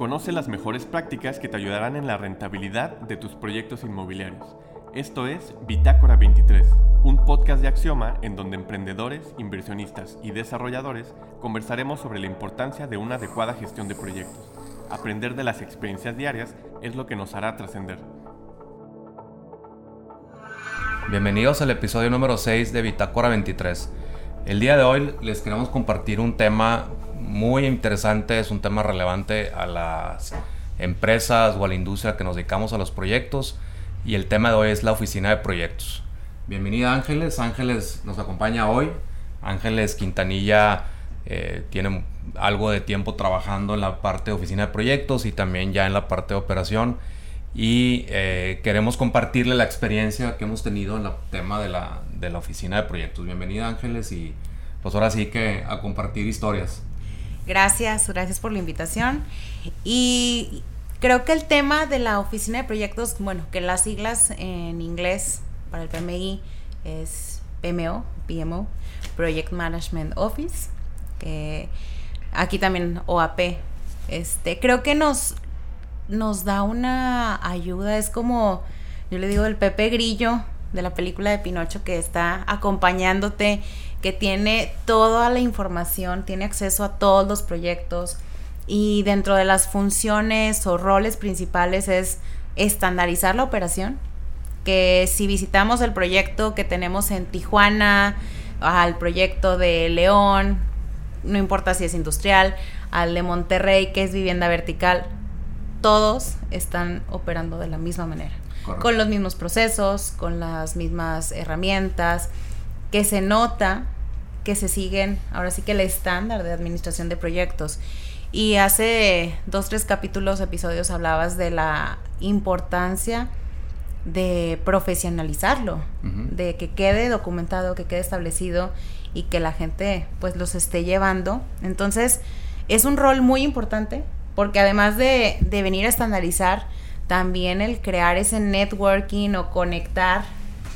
Conoce las mejores prácticas que te ayudarán en la rentabilidad de tus proyectos inmobiliarios. Esto es Bitácora 23, un podcast de Axioma en donde emprendedores, inversionistas y desarrolladores conversaremos sobre la importancia de una adecuada gestión de proyectos. Aprender de las experiencias diarias es lo que nos hará trascender. Bienvenidos al episodio número 6 de Bitácora 23. El día de hoy les queremos compartir un tema muy interesante, es un tema relevante a las empresas o a la industria que nos dedicamos a los proyectos y el tema de hoy es la oficina de proyectos. Bienvenida Ángeles, Ángeles nos acompaña hoy. Ángeles Quintanilla eh, tiene algo de tiempo trabajando en la parte de oficina de proyectos y también ya en la parte de operación y eh, queremos compartirle la experiencia que hemos tenido en el tema de la, de la oficina de proyectos. Bienvenida Ángeles y pues ahora sí que a compartir historias. Gracias, gracias por la invitación. Y creo que el tema de la oficina de proyectos, bueno, que las siglas en inglés para el PMI es PMO, PMO, Project Management Office, que aquí también OAP. Este, creo que nos, nos da una ayuda, es como, yo le digo, el Pepe Grillo de la película de Pinocho que está acompañándote que tiene toda la información, tiene acceso a todos los proyectos y dentro de las funciones o roles principales es estandarizar la operación, que si visitamos el proyecto que tenemos en Tijuana, al proyecto de León, no importa si es industrial, al de Monterrey, que es vivienda vertical, todos están operando de la misma manera, con los mismos procesos, con las mismas herramientas, que se nota que se siguen, ahora sí que el estándar de administración de proyectos. Y hace dos, tres capítulos, episodios, hablabas de la importancia de profesionalizarlo, de que quede documentado, que quede establecido y que la gente pues los esté llevando. Entonces, es un rol muy importante porque además de, de venir a estandarizar, también el crear ese networking o conectar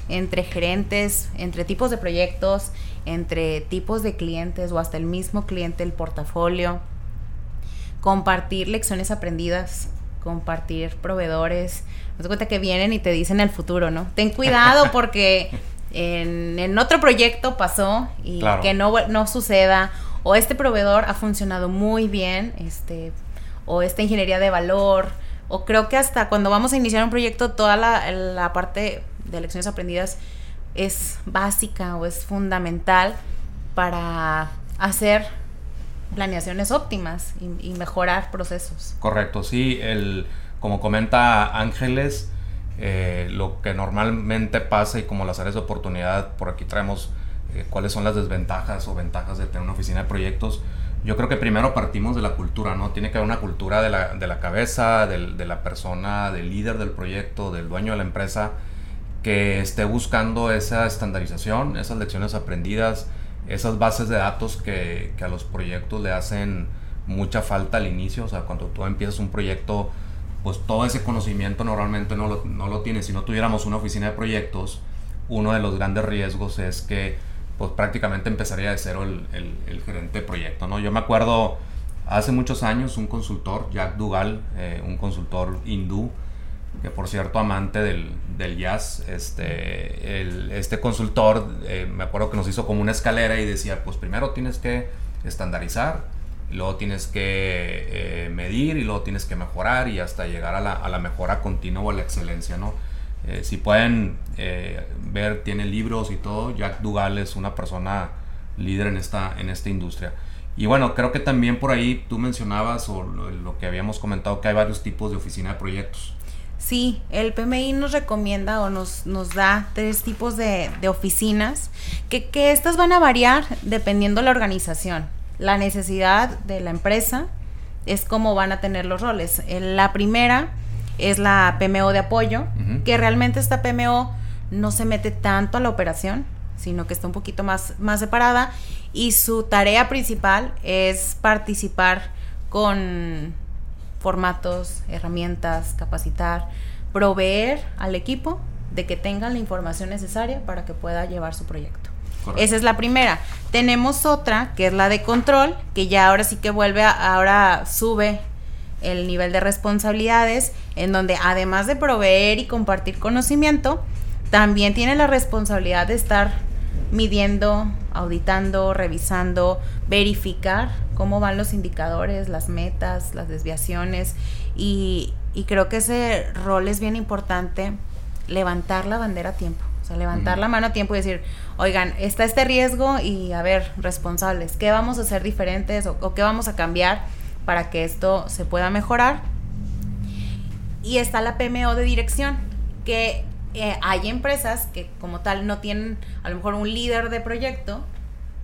entre gerentes, entre tipos de proyectos, entre tipos de clientes o hasta el mismo cliente, el portafolio, compartir lecciones aprendidas, compartir proveedores. Me cuenta que vienen y te dicen el futuro, ¿no? Ten cuidado porque en, otro proyecto pasó y que no, no suceda. O este proveedor ha funcionado muy bien, este, o esta ingeniería de valor, o creo que hasta cuando vamos a iniciar un proyecto, toda la, la parte de lecciones aprendidas es básica o es fundamental para hacer planeaciones óptimas y, mejorar procesos. Correcto, sí, el, como comenta Ángeles, eh, lo que normalmente pasa y como las áreas de oportunidad, por aquí traemos eh, cuáles son las desventajas o ventajas de tener una oficina de proyectos. Yo creo que primero partimos de la cultura, ¿no? Tiene que haber una cultura de la, de la cabeza, de la persona, del líder del proyecto, del dueño de la empresa, que esté buscando esa estandarización, esas lecciones aprendidas, esas bases de datos que, a los proyectos le hacen mucha falta al inicio. O sea, cuando tú empiezas un proyecto, pues todo ese conocimiento normalmente no lo, no lo tienes. Si no tuviéramos una oficina de proyectos, uno de los grandes riesgos es que pues prácticamente empezaría de cero el, gerente de proyecto. ¿no? Yo me acuerdo hace muchos años un consultor, Jack Dugal, eh, un consultor hindú, que por cierto amante del, del jazz, este, este consultor, eh, me acuerdo que nos hizo como una escalera y decía, pues primero tienes que estandarizar, luego tienes que eh, medir y luego tienes que mejorar y hasta llegar a la, a la mejora continua o a la excelencia, ¿no? Eh, si pueden ver, tiene libros y todo, Jack Dugal es una persona líder en esta, en esta industria. Y bueno, creo que también por ahí tú mencionabas o lo que habíamos comentado que hay varios tipos de oficina de proyectos. Sí, el PMI nos recomienda o nos, nos da tres tipos de, oficinas, que, que, estas van a variar dependiendo la organización. La necesidad de la empresa es cómo van a tener los roles. La primera es la PMO de apoyo, que realmente esta PMO no se mete tanto a la operación, sino que está un poquito más, más separada y su tarea principal es participar con formatos, herramientas, capacitar, proveer al equipo de que tengan la información necesaria para que pueda llevar su proyecto. Esa es la primera. Tenemos otra que es la de control, que ya ahora sí que vuelve, ahora sube el nivel de responsabilidades, en donde además de proveer y compartir conocimiento, también tiene la responsabilidad de estar midiendo, auditando, revisando, verificar cómo van los indicadores, las metas, las desviaciones. Y, creo que ese rol es bien importante, levantar la bandera a tiempo. O sea, levantar la mano a tiempo y decir, oigan, está este riesgo y a ver, responsables, ¿qué vamos a hacer diferentes o, qué vamos a cambiar para que esto se pueda mejorar? Y está la PMO de dirección, que eh, hay empresas que como tal no tienen a lo mejor un líder de proyecto,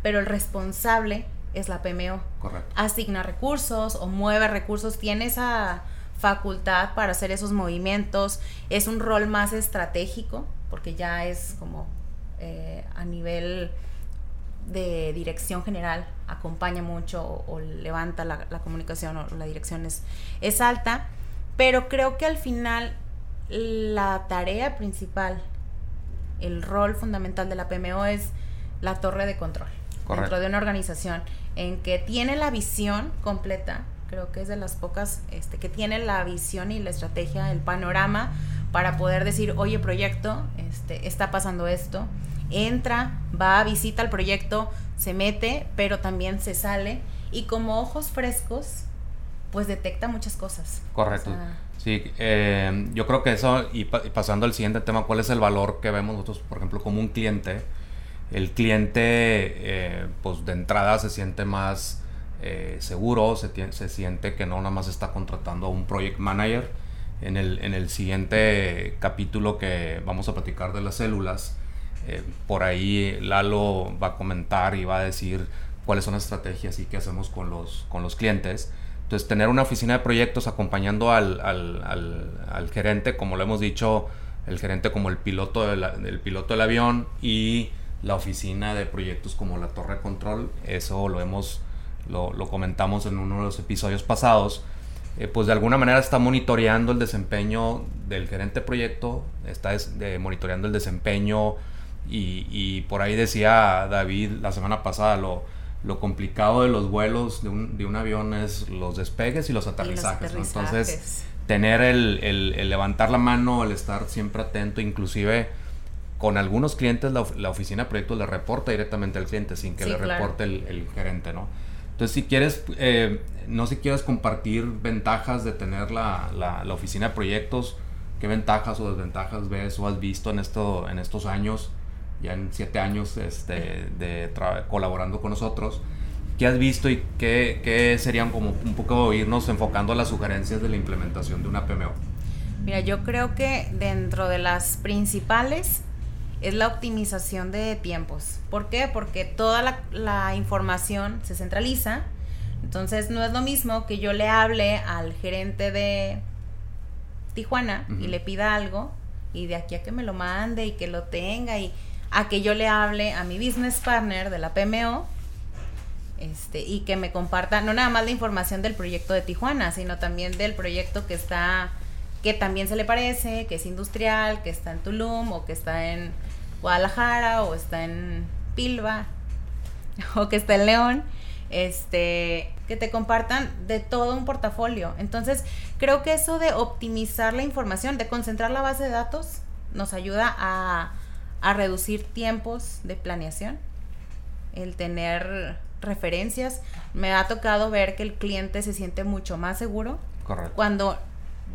pero el responsable es la PMO. Correcto. Asigna recursos o mueve recursos, tiene esa facultad para hacer esos movimientos, es un rol más estratégico, porque ya es como eh, a nivel de dirección general, acompaña mucho o, levanta la, comunicación o la dirección es, es alta, pero creo que al final la tarea principal, el rol fundamental de la PMO es la torre de control dentro de una organización en que tiene la visión completa, creo que es de las pocas este, que tiene la visión y la estrategia, el panorama para poder decir, oye proyecto, este, está pasando esto, entra, va, visita el proyecto, se mete, pero también se sale y como ojos frescos, pues detecta muchas cosas. Correcto. sí, eh, yo creo que eso, y, pasando al siguiente tema, ¿cuál es el valor que vemos nosotros, por ejemplo, como un cliente? El cliente, eh, pues de entrada se siente más eh, seguro, se, se siente que no nada más está contratando a un project manager. En el, en el siguiente capítulo que vamos a platicar de las células, eh, por ahí Lalo va a comentar y va a decir cuáles son las estrategias y qué hacemos con los, con los clientes. Entonces, tener una oficina de proyectos acompañando al, al, al, gerente, como lo hemos dicho, el gerente como el piloto, del piloto del avión y la oficina de proyectos como la torre de control, eso lo hemos, lo, lo comentamos en uno de los episodios pasados, eh, pues de alguna manera está monitoreando el desempeño del gerente de proyecto, está monitoreando el desempeño y, por ahí decía David la semana pasada, lo, lo complicado de los vuelos de un, de un, avión es los despegues y los aterrizajes. Entonces, tener el, el, levantar la mano, el estar siempre atento, inclusive con algunos clientes la, la oficina de proyectos le reporta directamente al cliente sin que le reporte el, el, gerente, ¿no? Entonces, si quieres, eh, no si quieres compartir ventajas de tener la, la, la, oficina de proyectos, qué ventajas o desventajas ves o has visto en, esto, en estos años ya en siete años este, de colaborando con nosotros. ¿Qué has visto y qué, qué, serían como un poco irnos enfocando a las sugerencias de la implementación de una PMO? Mira, yo creo que dentro de las principales es la optimización de tiempos. ¿Por qué? Porque toda la, la información se centraliza. Entonces no es lo mismo que yo le hable al gerente de Tijuana y le pida algo y de aquí a que me lo mande y que lo tenga y a que yo le hable a mi business partner de la PMO este, y que me comparta no nada más la información del proyecto de Tijuana, sino también del proyecto que está, que también se le parece, que es industrial, que está en Tulum o que está en Guadalajara o está en Pilva o que está en León, este, que te compartan de todo un portafolio. Entonces, creo que eso de optimizar la información, de concentrar la base de datos, nos ayuda a a reducir tiempos de planeación, el tener referencias. Me ha tocado ver que el cliente se siente mucho más seguro cuando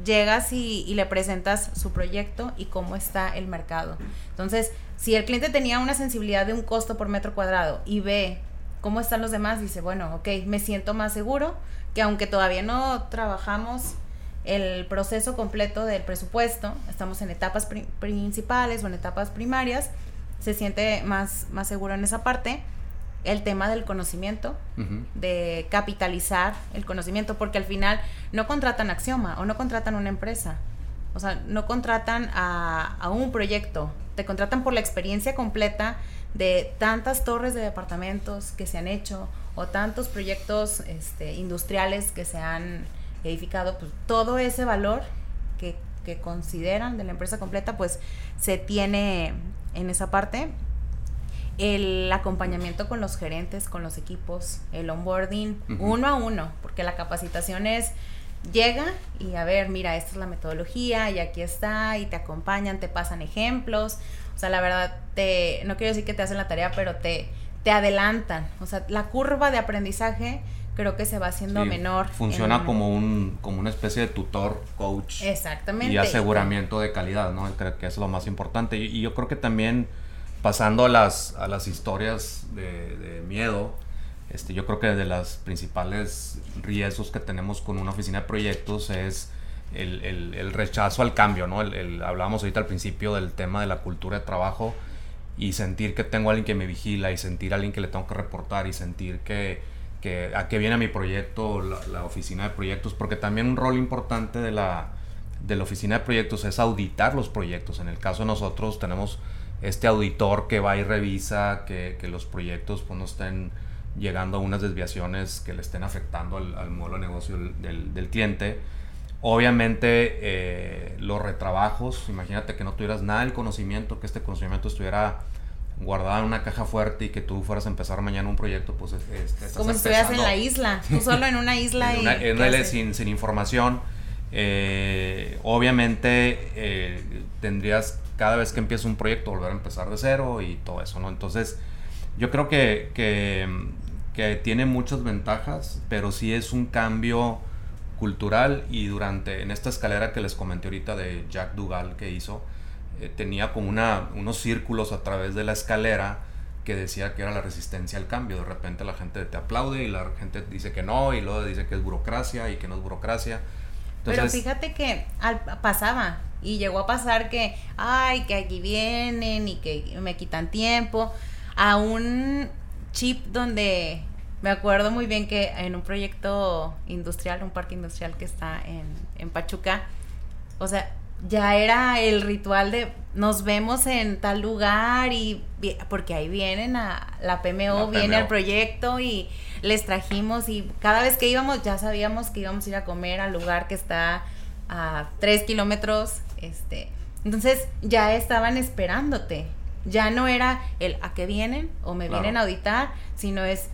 llegas y, le presentas su proyecto y cómo está el mercado. Entonces, si el cliente tenía una sensibilidad de un costo por metro cuadrado y ve cómo están los demás, dice, bueno, ok, me siento más seguro que aunque todavía no trabajamos el proceso completo del presupuesto, estamos en etapas principales o en etapas primarias, se siente más, más seguro en esa parte. El tema del conocimiento, de capitalizar el conocimiento, porque al final no contratan Axioma o no contratan una empresa, o sea, no contratan a, a un proyecto, te contratan por la experiencia completa de tantas torres de departamentos que se han hecho o tantos proyectos este, industriales que se han edificado, pues todo ese valor que, consideran de la empresa completa, pues se tiene en esa parte. El acompañamiento con los gerentes, con los equipos, el onboarding, uno a uno, porque la capacitación es llega y a ver, mira, esta es la metodología y aquí está y te acompañan, te pasan ejemplos. O sea, la verdad, te, no quiero decir que te hacen la tarea, pero te, te adelantan. O sea, la curva de aprendizaje creo que se va haciendo menor. Funciona como un como una especie de tutor, coach. Exactamente. Y aseguramiento de calidad, ¿no? Creo que es lo más importante. Y, yo creo que también pasando a las, a las historias de, miedo, este, yo creo que de las principales riesgos que tenemos con una oficina de proyectos es el, el, rechazo al cambio, ¿no? El, hablábamos ahorita al principio del tema de la cultura de trabajo y sentir que tengo a alguien que me vigila y sentir a alguien que le tengo que reportar y sentir que a qué viene mi proyecto, la, oficina de proyectos, porque también un rol importante de la, de la oficina de proyectos es auditar los proyectos. En el caso de nosotros tenemos este auditor que va y revisa que, los proyectos pues, no estén llegando a unas desviaciones que le estén afectando al, modelo de negocio del, del, cliente. Obviamente eh, los retrabajos, imagínate que no tuvieras nada del conocimiento, que este conocimiento estuviera guardada en una caja fuerte y que tú fueras a empezar mañana un proyecto, pues es, como si estuvieras en la isla, tú solo en una isla en una, y en una sin, sin, información. Eh, obviamente eh, tendrías cada vez que empieza un proyecto volver a empezar de cero y todo eso, ¿no? Entonces, yo creo que, que, que tiene muchas ventajas, pero sí es un cambio cultural y durante, en esta escalera que les comenté ahorita de Jack Dugal que hizo, eh, tenía como una, unos círculos a través de la escalera que decía que era la resistencia al cambio. De repente la gente te aplaude y la gente dice que no y luego dice que es burocracia y que no es burocracia. Pero fíjate que pasaba y llegó a pasar que, ay, que aquí vienen y que me quitan tiempo. A un chip donde me acuerdo muy bien que en un proyecto industrial, un parque industrial que está en, en Pachuca, o sea, ya era el ritual de nos vemos en tal lugar y porque ahí vienen a la PMO, viene al proyecto y les trajimos y cada vez que íbamos ya sabíamos que íbamos a ir a comer al lugar que está a tres kilómetros, este, entonces ya estaban esperándote, ya no era el a qué vienen o me vienen a auditar, sino es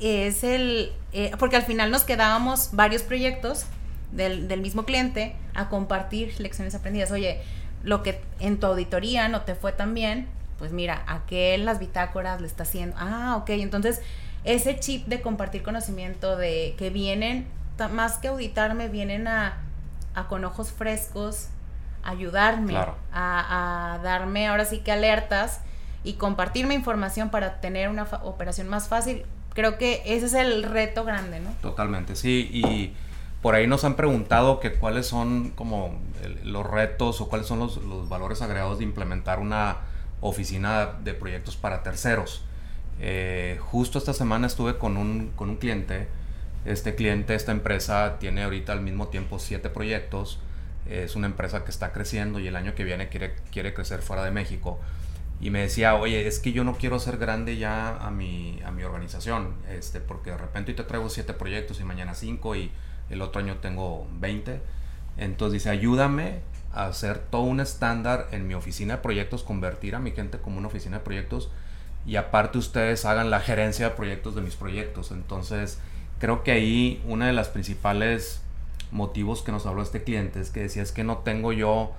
es el eh, porque al final nos quedábamos varios proyectos del, del mismo cliente a compartir lecciones aprendidas. Oye, lo que en tu auditoría no te fue tan bien, pues mira, aquel las bitácoras le está haciendo. Ah, ok, entonces ese chip de compartir conocimiento, de que vienen, más que auditarme, vienen a, a con ojos frescos, ayudarme, a, a, darme ahora sí que alertas y compartirme información para tener una operación más fácil. Creo que ese es el reto grande, ¿no? Totalmente, sí, y por ahí nos han preguntado que cuáles son como los retos o cuáles son los, valores agregados de implementar una oficina de proyectos para terceros. Eh, justo esta semana estuve con un, con un cliente. Este cliente, esta empresa, tiene ahorita al mismo tiempo siete proyectos. Es una empresa que está creciendo y el año que viene quiere, quiere crecer fuera de México. Y me decía, oye, es que yo no quiero ser grande ya a mi, a mi organización, este, porque de repente hoy te traigo siete proyectos y mañana cinco y el otro año tengo 20. Entonces dice, ayúdame a hacer todo un estándar en mi oficina de proyectos, convertir a mi gente como una oficina de proyectos y aparte ustedes hagan la gerencia de proyectos de mis proyectos. Entonces creo que ahí una de las principales motivos que nos habló este cliente es que decía es que no tengo yo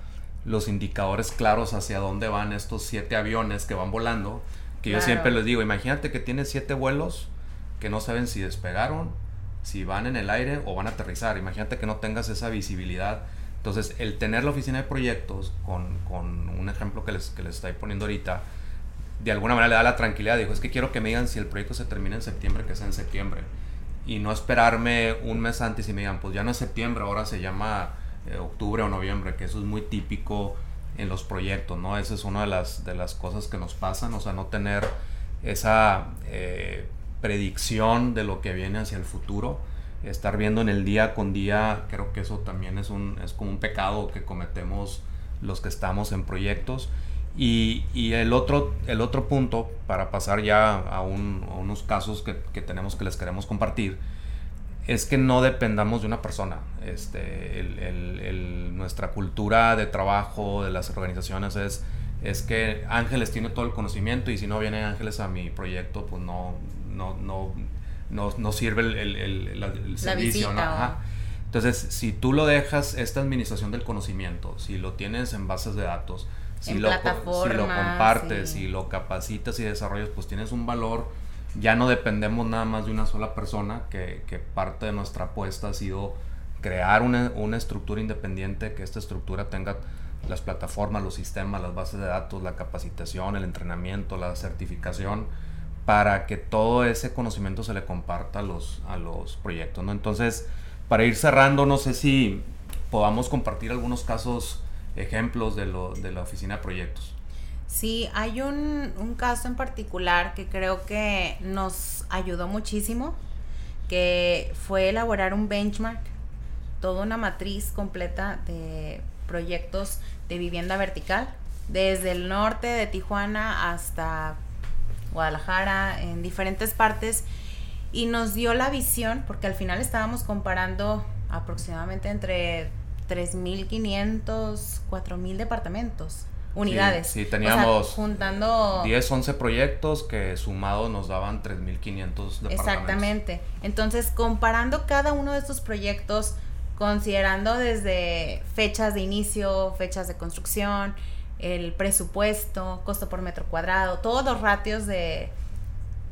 los indicadores claros hacia dónde van estos siete aviones que van volando. Que yo siempre les digo, imagínate que tienes siete vuelos que no saben si despegaron, si van en el aire o van a aterrizar. Imagínate que no tengas esa visibilidad. Entonces, el tener la oficina de proyectos, con, con un ejemplo que les, que les estoy poniendo ahorita, de alguna manera le da la tranquilidad. Dijo, es que quiero que me digan si el proyecto se termina en septiembre, que sea en septiembre. Y no esperarme un mes antes y me digan, pues ya no es septiembre, ahora se llama eh, octubre o noviembre, que eso es muy típico en los proyectos, ¿no? Esa es una de las, de las cosas que nos pasan, o sea, no tener esa eh, predicción de lo que viene hacia el futuro. Estar viendo en el día con día, creo que eso también es, un, es como un pecado que cometemos los que estamos en proyectos. Y, y el, otro, el otro punto, para pasar ya a, unos casos que, que, tenemos que les queremos compartir, es que no dependamos de una persona. Este, el, el, nuestra cultura de trabajo de las organizaciones es, es que Ángeles tiene todo el conocimiento y si no viene Ángeles a mi proyecto, pues no, no, no, no, no sirve el, el, el servicio. Entonces Entonces, si tú lo dejas, esta administración del conocimiento, si lo tienes en bases de datos, si, En lo, si lo compartes, sí. si lo capacitas y desarrollas, pues tienes un valor. Ya no dependemos nada más de una sola persona, que, que parte de nuestra apuesta ha sido crear una, una estructura independiente, que esta estructura tenga las plataformas, los sistemas, las bases de datos, la capacitación, el entrenamiento, la certificación, para que todo ese conocimiento se le comparta a los, a los proyectos. ¿no? Entonces, para ir cerrando, no sé si podamos compartir algunos casos, ejemplos de, lo, de la oficina de proyectos. Sí, hay un, un caso en particular que creo que nos ayudó muchísimo, que fue elaborar un benchmark, toda una matriz completa de proyectos de vivienda vertical, desde el norte de Tijuana hasta Guadalajara, en diferentes partes, y nos dio la visión, porque al final estábamos comparando aproximadamente entre 3.500, 4.000 departamentos, unidades. sí, O sea, teníamos juntando... 10, 11 proyectos que sumados nos daban 3.500 departamentos. Exactamente. Entonces, comparando cada uno de estos proyectos, considerando desde fechas de inicio, fechas de construcción, el presupuesto, costo por metro cuadrado, todos los ratios de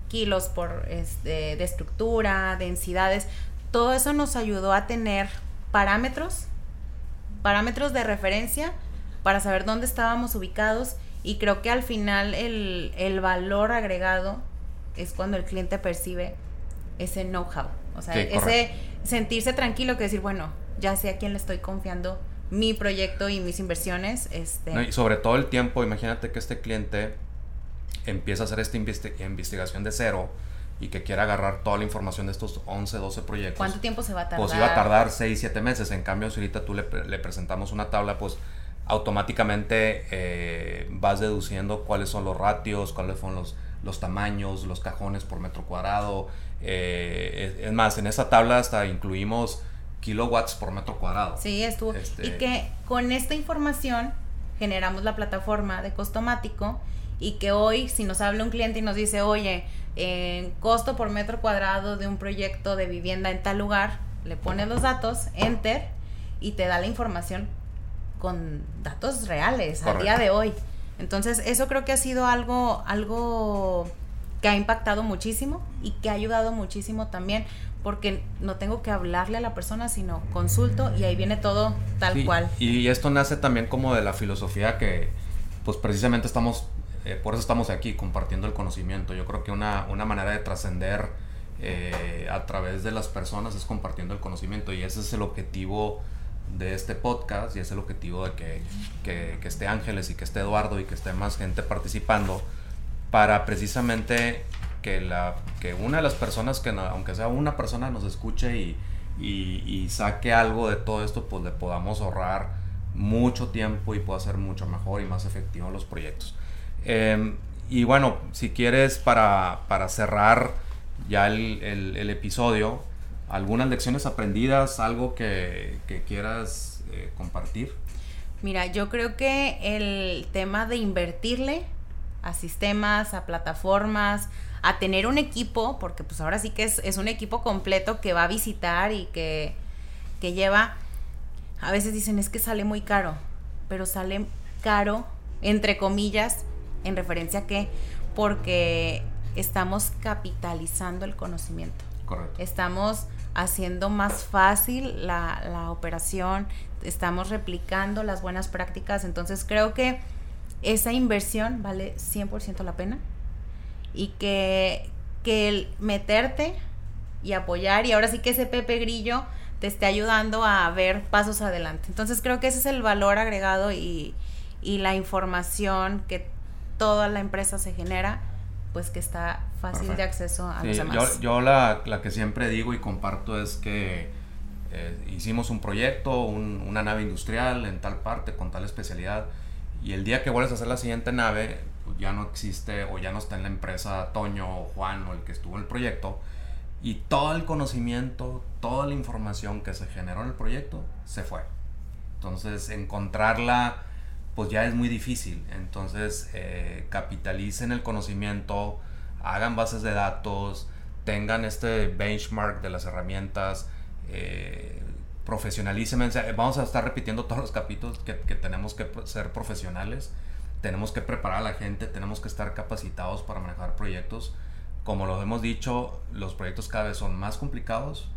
kilos por este, de estructura, densidades, todo eso nos ayudó a tener parámetros, parámetros de referencia para saber dónde estábamos ubicados y creo que al final el, el valor agregado es cuando el cliente percibe ese know-how, o sea, Sí, ese correcto. sentirse tranquilo que decir, bueno, ya sé a quién le estoy confiando mi proyecto y mis inversiones, este, No, y sobre todo el tiempo, imagínate que este cliente empieza a hacer esta investi- investigación de cero y que quiera agarrar toda la información de estos 11, 12 proyectos. ¿cuánto tiempo se va a tardar? Pues iba a tardar 6, 7 meses. En cambio, si ahorita tú le, le presentamos una tabla, pues automáticamente eh, vas deduciendo cuáles son los ratios, cuáles son los, los tamaños, los cajones por metro cuadrado. eh, es, es más, en esa tabla hasta incluimos kilowatts por metro cuadrado. Sí, estuvo. Este- Y que con esta información generamos la plataforma de costomático y que hoy si nos habla un cliente y nos dice, oye, en costo por metro cuadrado de un proyecto de vivienda en tal lugar, le pones los datos, enter, y te da la información con datos reales a día Correcto. de hoy. Entonces, eso creo que ha sido algo, algo que ha impactado muchísimo y que ha ayudado muchísimo también, porque no tengo que hablarle a la persona, sino consulto y ahí viene todo tal Sí, cual. Y esto nace también como de la filosofía que, pues precisamente estamos, eh, por eso estamos aquí compartiendo el conocimiento. Yo creo que una, una manera de trascender eh, a través de las personas es compartiendo el conocimiento y ese es el objetivo de este podcast y es el objetivo de que, que, que esté Ángeles y que esté Eduardo y que esté más gente participando para precisamente que, la, que una de las personas que, no- aunque sea una persona, nos escuche y, y, saque algo de todo esto, pues le podamos ahorrar mucho tiempo y pueda ser mucho mejor y más efectivo los proyectos. Eh, y bueno, si quieres para, para cerrar ya el, el- el episodio, algunas lecciones aprendidas, algo que, que quieras eh, compartir. Mira, yo creo que el tema de invertirle a sistemas, a plataformas, a tener un equipo, porque pues ahora sí que es, es un equipo completo que va a visitar y que, que lleva, a veces dicen es que sale muy caro, pero sale caro, entre comillas, en referencia a qué, porque estamos capitalizando el conocimiento Correcto. estamos haciendo más fácil la, la operación, estamos replicando las buenas prácticas, entonces creo que esa inversión vale 100% la pena y que, que el meterte y apoyar y ahora sí que ese Pepe Grillo te esté ayudando a ver pasos adelante. Entonces creo que ese es el valor agregado y, y la información que toda la empresa se genera, pues que está fácil de acceso a Sí, los yo, demás. yo la, la que siempre digo y comparto es que eh, hicimos un proyecto, un- una nave industrial en tal parte, con tal especialidad, y el día que vuelves a hacer la siguiente nave, pues ya no existe o ya no está en la empresa Toño o Juan o el que estuvo en el proyecto, y todo el conocimiento, toda la información que se generó en el proyecto se fue. Entonces, encontrarla, pues ya es muy difícil. Entonces, eh, capitalicen el conocimiento, hagan bases de datos, tengan este benchmark de las herramientas, eh, profesionalícense. Vamos a estar repitiendo todos los capítulos que, que tenemos que ser profesionales, tenemos que preparar a la gente, tenemos que estar capacitados para manejar proyectos. Como lo hemos dicho, los proyectos cada vez son más complicados,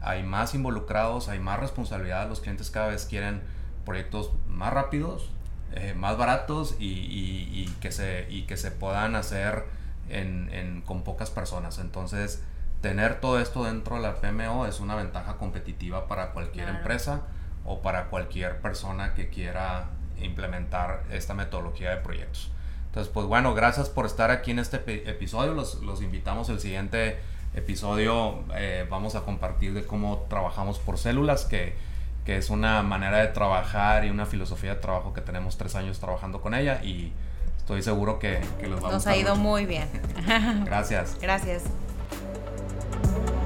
hay más involucrados, hay más responsabilidad, los clientes cada vez quieren proyectos más rápidos, eh, más baratos y, y, que se, y que se puedan hacer en, en, con pocas personas. Entonces, tener todo esto dentro de la PMO es una ventaja competitiva para cualquier empresa o para cualquier persona que quiera implementar esta metodología de proyectos. Entonces, pues bueno, gracias por estar aquí en este episodio. Los, los invitamos el siguiente episodio. Eh, vamos a compartir de cómo trabajamos por células, que, que, es una manera de trabajar y una filosofía de trabajo que tenemos tres años trabajando con ella y estoy seguro que, que los vamos Nos ha ido muy bien. gracias. Gracias. thank you